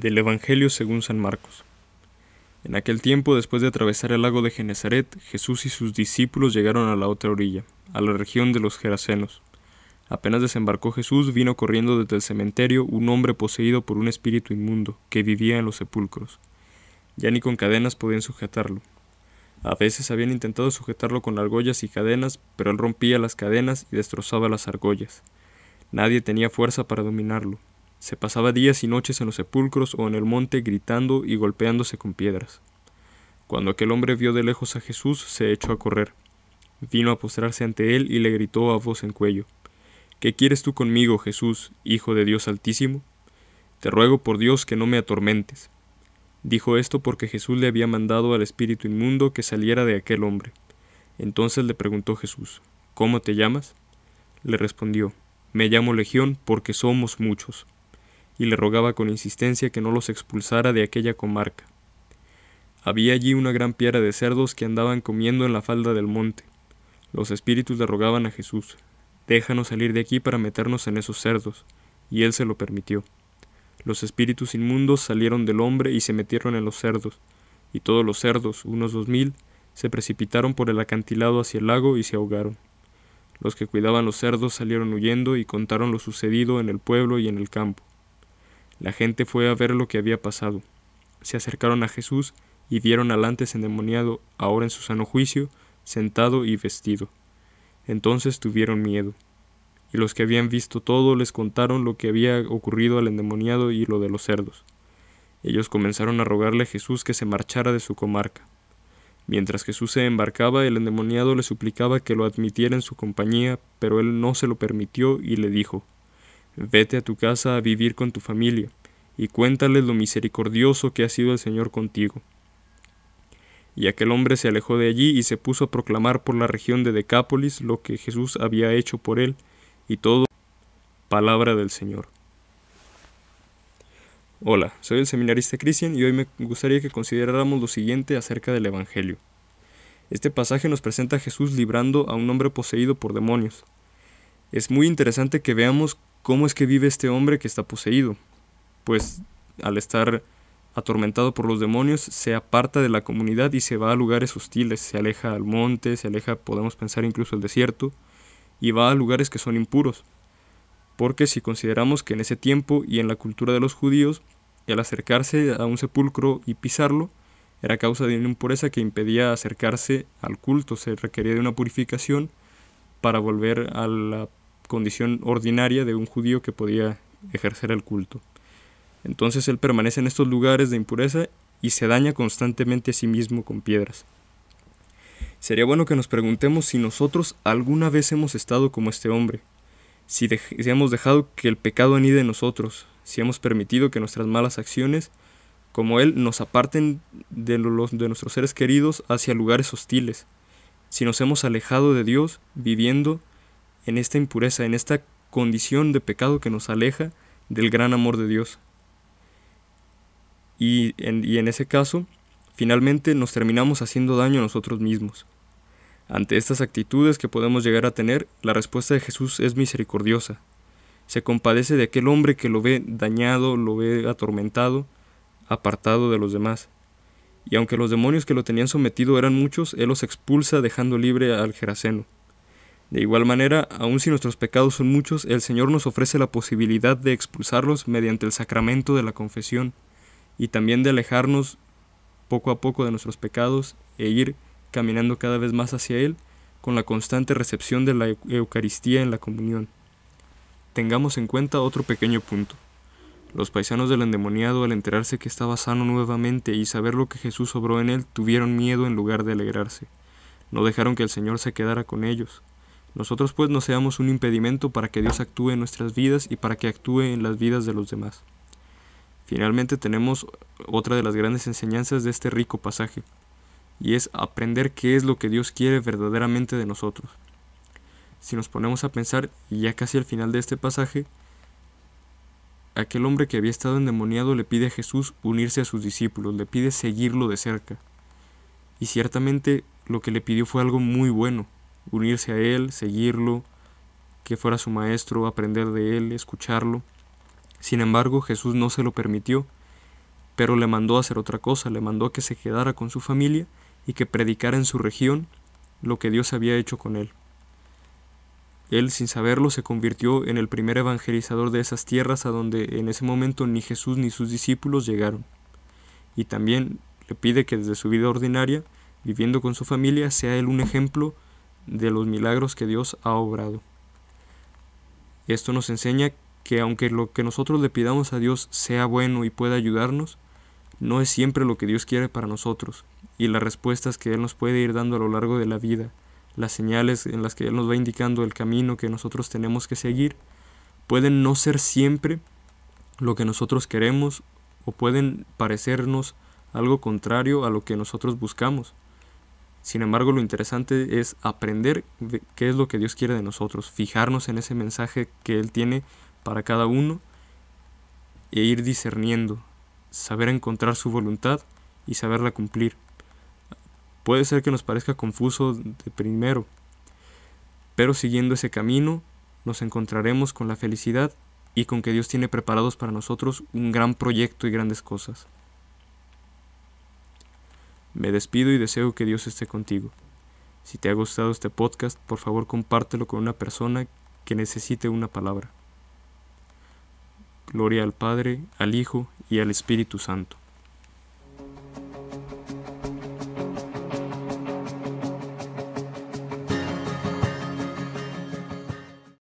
Del Evangelio según San Marcos. En aquel tiempo, después de atravesar el lago de Genezaret, Jesús y sus discípulos llegaron a la otra orilla, a la región de los Gerasenos. Apenas desembarcó Jesús, vino corriendo desde el cementerio un hombre poseído por un espíritu inmundo, que vivía en los sepulcros. Ya ni con cadenas podían sujetarlo. A veces habían intentado sujetarlo con argollas y cadenas, pero él rompía las cadenas y destrozaba las argollas. Nadie tenía fuerza para dominarlo. Se pasaba días y noches en los sepulcros o en el monte gritando y golpeándose con piedras. Cuando aquel hombre vio de lejos a Jesús, se echó a correr. Vino a postrarse ante él y le gritó a voz en cuello, ¿Qué quieres tú conmigo, Jesús, Hijo de Dios Altísimo? Te ruego por Dios que no me atormentes. Dijo esto porque Jesús le había mandado al espíritu inmundo que saliera de aquel hombre. Entonces le preguntó Jesús, ¿Cómo te llamas? Le respondió, Me llamo Legión porque somos muchos y le rogaba con insistencia que no los expulsara de aquella comarca. Había allí una gran piara de cerdos que andaban comiendo en la falda del monte. Los espíritus le rogaban a Jesús, déjanos salir de aquí para meternos en esos cerdos, y él se lo permitió. Los espíritus inmundos salieron del hombre y se metieron en los cerdos, y todos los cerdos, unos dos mil, se precipitaron por el acantilado hacia el lago y se ahogaron. Los que cuidaban los cerdos salieron huyendo y contaron lo sucedido en el pueblo y en el campo. La gente fue a ver lo que había pasado. Se acercaron a Jesús y vieron al antes endemoniado, ahora en su sano juicio, sentado y vestido. Entonces tuvieron miedo. Y los que habían visto todo les contaron lo que había ocurrido al endemoniado y lo de los cerdos. Ellos comenzaron a rogarle a Jesús que se marchara de su comarca. Mientras Jesús se embarcaba, el endemoniado le suplicaba que lo admitiera en su compañía, pero él no se lo permitió y le dijo, Vete a tu casa a vivir con tu familia, y cuéntales lo misericordioso que ha sido el Señor contigo. Y aquel hombre se alejó de allí y se puso a proclamar por la región de Decápolis lo que Jesús había hecho por él, y todo palabra del Señor. Hola, soy el seminarista Cristian y hoy me gustaría que consideráramos lo siguiente acerca del Evangelio. Este pasaje nos presenta a Jesús librando a un hombre poseído por demonios. Es muy interesante que veamos ¿Cómo es que vive este hombre que está poseído? Pues al estar atormentado por los demonios, se aparta de la comunidad y se va a lugares hostiles, se aleja al monte, se aleja, podemos pensar incluso al desierto, y va a lugares que son impuros. Porque si consideramos que en ese tiempo y en la cultura de los judíos, el acercarse a un sepulcro y pisarlo era causa de una impureza que impedía acercarse al culto, se requería de una purificación para volver a la condición ordinaria de un judío que podía ejercer el culto. Entonces él permanece en estos lugares de impureza y se daña constantemente a sí mismo con piedras. Sería bueno que nos preguntemos si nosotros alguna vez hemos estado como este hombre, si, hemos dejado que el pecado anide en nosotros, si hemos permitido que nuestras malas acciones, como él, nos aparten de, los, de nuestros seres queridos hacia lugares hostiles, si nos hemos alejado de Dios viviendo en esta impureza, en esta condición de pecado que nos aleja del gran amor de Dios. Y en, ese caso, finalmente nos terminamos haciendo daño a nosotros mismos. Ante estas actitudes que podemos llegar a tener, la respuesta de Jesús es misericordiosa. Se compadece de aquel hombre que lo ve dañado, lo ve atormentado, apartado de los demás. Y aunque los demonios que lo tenían sometido eran muchos, Él los expulsa dejando libre al Geraseno. De igual manera, aun si nuestros pecados son muchos, el Señor nos ofrece la posibilidad de expulsarlos mediante el sacramento de la confesión y también de alejarnos poco a poco de nuestros pecados e ir caminando cada vez más hacia Él con la constante recepción de la Eucaristía en la comunión. Tengamos en cuenta otro pequeño punto. Los paisanos del endemoniado, al enterarse que estaba sano nuevamente y saber lo que Jesús obró en él, tuvieron miedo en lugar de alegrarse. No dejaron que el Señor se quedara con ellos. Nosotros pues no seamos un impedimento para que Dios actúe en nuestras vidas y para que actúe en las vidas de los demás. Finalmente tenemos otra de las grandes enseñanzas de este rico pasaje, y es aprender qué es lo que Dios quiere verdaderamente de nosotros. Si nos ponemos a pensar, y ya casi al final de este pasaje, aquel hombre que había estado endemoniado le pide a Jesús unirse a sus discípulos, le pide seguirlo de cerca. Y ciertamente lo que le pidió fue algo muy bueno, unirse a él, seguirlo, que fuera su maestro, aprender de él, escucharlo. Sin embargo, Jesús no se lo permitió, pero le mandó a hacer otra cosa, le mandó que se quedara con su familia y que predicara en su región lo que Dios había hecho con él. Él, sin saberlo, se convirtió en el primer evangelizador de esas tierras a donde en ese momento ni Jesús ni sus discípulos llegaron. Y también le pide que desde su vida ordinaria, viviendo con su familia, sea él un ejemplo de los milagros que Dios ha obrado. Esto nos enseña que aunque lo que nosotros le pidamos a Dios sea bueno y pueda ayudarnos, no es siempre lo que Dios quiere para nosotros, y las respuestas que Él nos puede ir dando a lo largo de la vida, las señales en las que Él nos va indicando el camino que nosotros tenemos que seguir, pueden no ser siempre lo que nosotros queremos o pueden parecernos algo contrario a lo que nosotros buscamos. Sin embargo, lo interesante es aprender qué es lo que Dios quiere de nosotros, fijarnos en ese mensaje que Él tiene para cada uno e ir discerniendo, saber encontrar su voluntad y saberla cumplir. Puede ser que nos parezca confuso de primero, pero siguiendo ese camino nos encontraremos con la felicidad y con que Dios tiene preparados para nosotros un gran proyecto y grandes cosas. Me despido y deseo que Dios esté contigo. Si te ha gustado este podcast, por favor compártelo con una persona que necesite una palabra. Gloria al Padre, al Hijo y al Espíritu Santo.